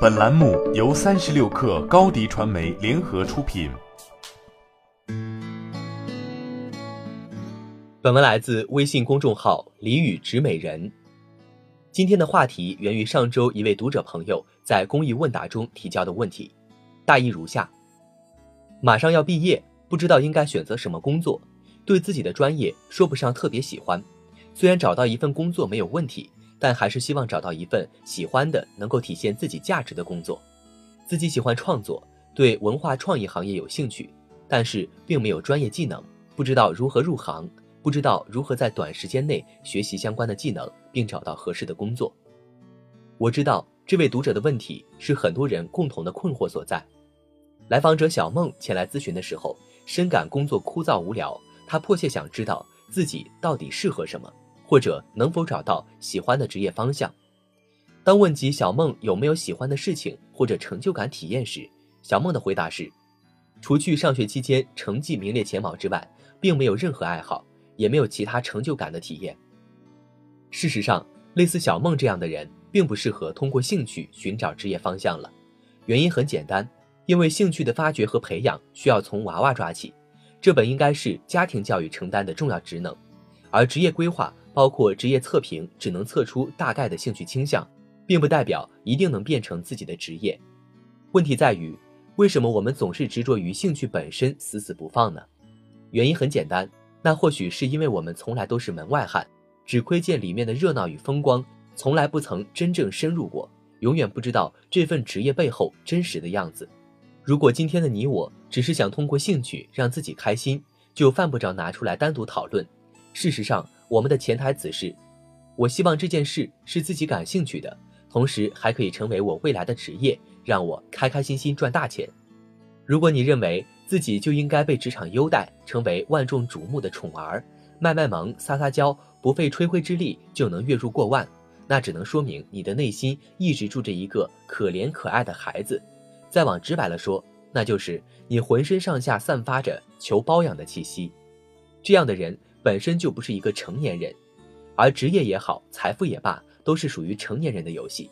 本栏目由三十六氪高低传媒联合出品。本文来自微信公众号“李宇植美人”。今天的话题源于上周一位读者朋友在公益问答中提交的问题，大意如下：马上要毕业，不知道应该选择什么工作，对自己的专业说不上特别喜欢。虽然找到一份工作没有问题。但还是希望找到一份喜欢的、能够体现自己价值的工作。自己喜欢创作，对文化创意行业有兴趣，但是并没有专业技能，不知道如何入行，不知道如何在短时间内学习相关的技能，并找到合适的工作。我知道这位读者的问题是很多人共同的困惑所在。来访者小梦前来咨询的时候，深感工作枯燥无聊，她迫切想知道自己到底适合什么。或者能否找到喜欢的职业方向？当问及小梦有没有喜欢的事情或者成就感体验时，小梦的回答是：除去上学期间成绩名列前茅之外，并没有任何爱好，也没有其他成就感的体验。事实上，类似小梦这样的人，并不适合通过兴趣寻找职业方向了。原因很简单，因为兴趣的发掘和培养需要从娃娃抓起，这本应该是家庭教育承担的重要职能，而职业规划。包括职业测评只能测出大概的兴趣倾向，并不代表一定能变成自己的职业。问题在于，为什么我们总是执着于兴趣本身死死不放呢？原因很简单，那或许是因为我们从来都是门外汉，只窥见里面的热闹与风光，从来不曾真正深入过，永远不知道这份职业背后真实的样子。如果今天的你我只是想通过兴趣让自己开心，就犯不着拿出来单独讨论。事实上，我们的潜台词是：我希望这件事是自己感兴趣的，同时还可以成为我未来的职业，让我开开心心赚大钱。如果你认为自己就应该被职场优待，成为万众瞩目的宠儿，卖卖萌、撒撒娇，不费吹灰之力就能月入过万，那只能说明你的内心一直住着一个可怜可爱的孩子。再往直白了说，那就是你浑身上下散发着求包养的气息。这样的人。本身就不是一个成年人，而职业也好，财富也罢，都是属于成年人的游戏。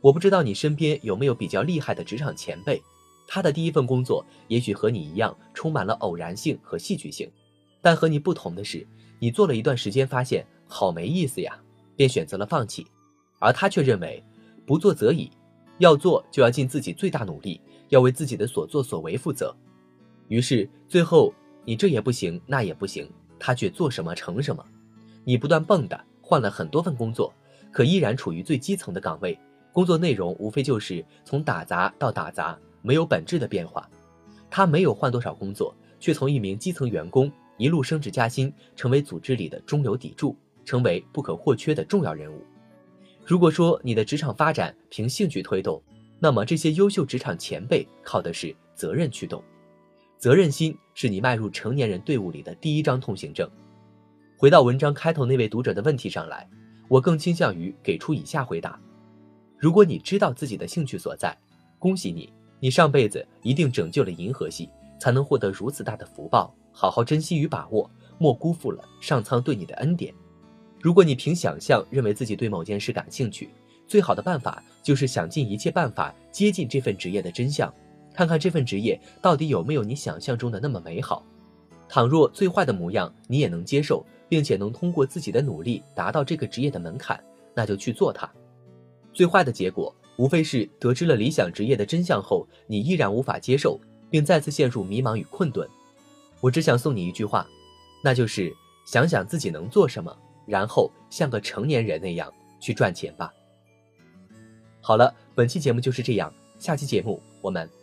我不知道你身边有没有比较厉害的职场前辈，他的第一份工作也许和你一样充满了偶然性和戏剧性，但和你不同的是，你做了一段时间发现好没意思呀，便选择了放弃，而他却认为不做则已，要做就要尽自己最大努力，要为自己的所作所为负责。于是最后你这也不行，那也不行。他却做什么成什么，你不断蹦跶，换了很多份工作，可依然处于最基层的岗位，工作内容无非就是从打杂到打杂，没有本质的变化。他没有换多少工作，却从一名基层员工一路升职加薪，成为组织里的中流砥柱，成为不可或缺的重要人物。如果说你的职场发展凭兴趣推动，那么这些优秀职场前辈靠的是责任驱动。责任心是你迈入成年人队伍里的第一张通行证。回到文章开头那位读者的问题上来，我更倾向于给出以下回答：如果你知道自己的兴趣所在，恭喜你，你上辈子一定拯救了银河系，才能获得如此大的福报，好好珍惜与把握，莫辜负了上苍对你的恩典。如果你凭想象认为自己对某件事感兴趣，最好的办法就是想尽一切办法接近这份职业的真相。看看这份职业到底有没有你想象中的那么美好。倘若最坏的模样你也能接受，并且能通过自己的努力达到这个职业的门槛，那就去做它。最坏的结果无非是得知了理想职业的真相后，你依然无法接受，并再次陷入迷茫与困顿。我只想送你一句话，那就是想想自己能做什么，然后像个成年人那样去赚钱吧。好了，本期节目就是这样，下期节目我们。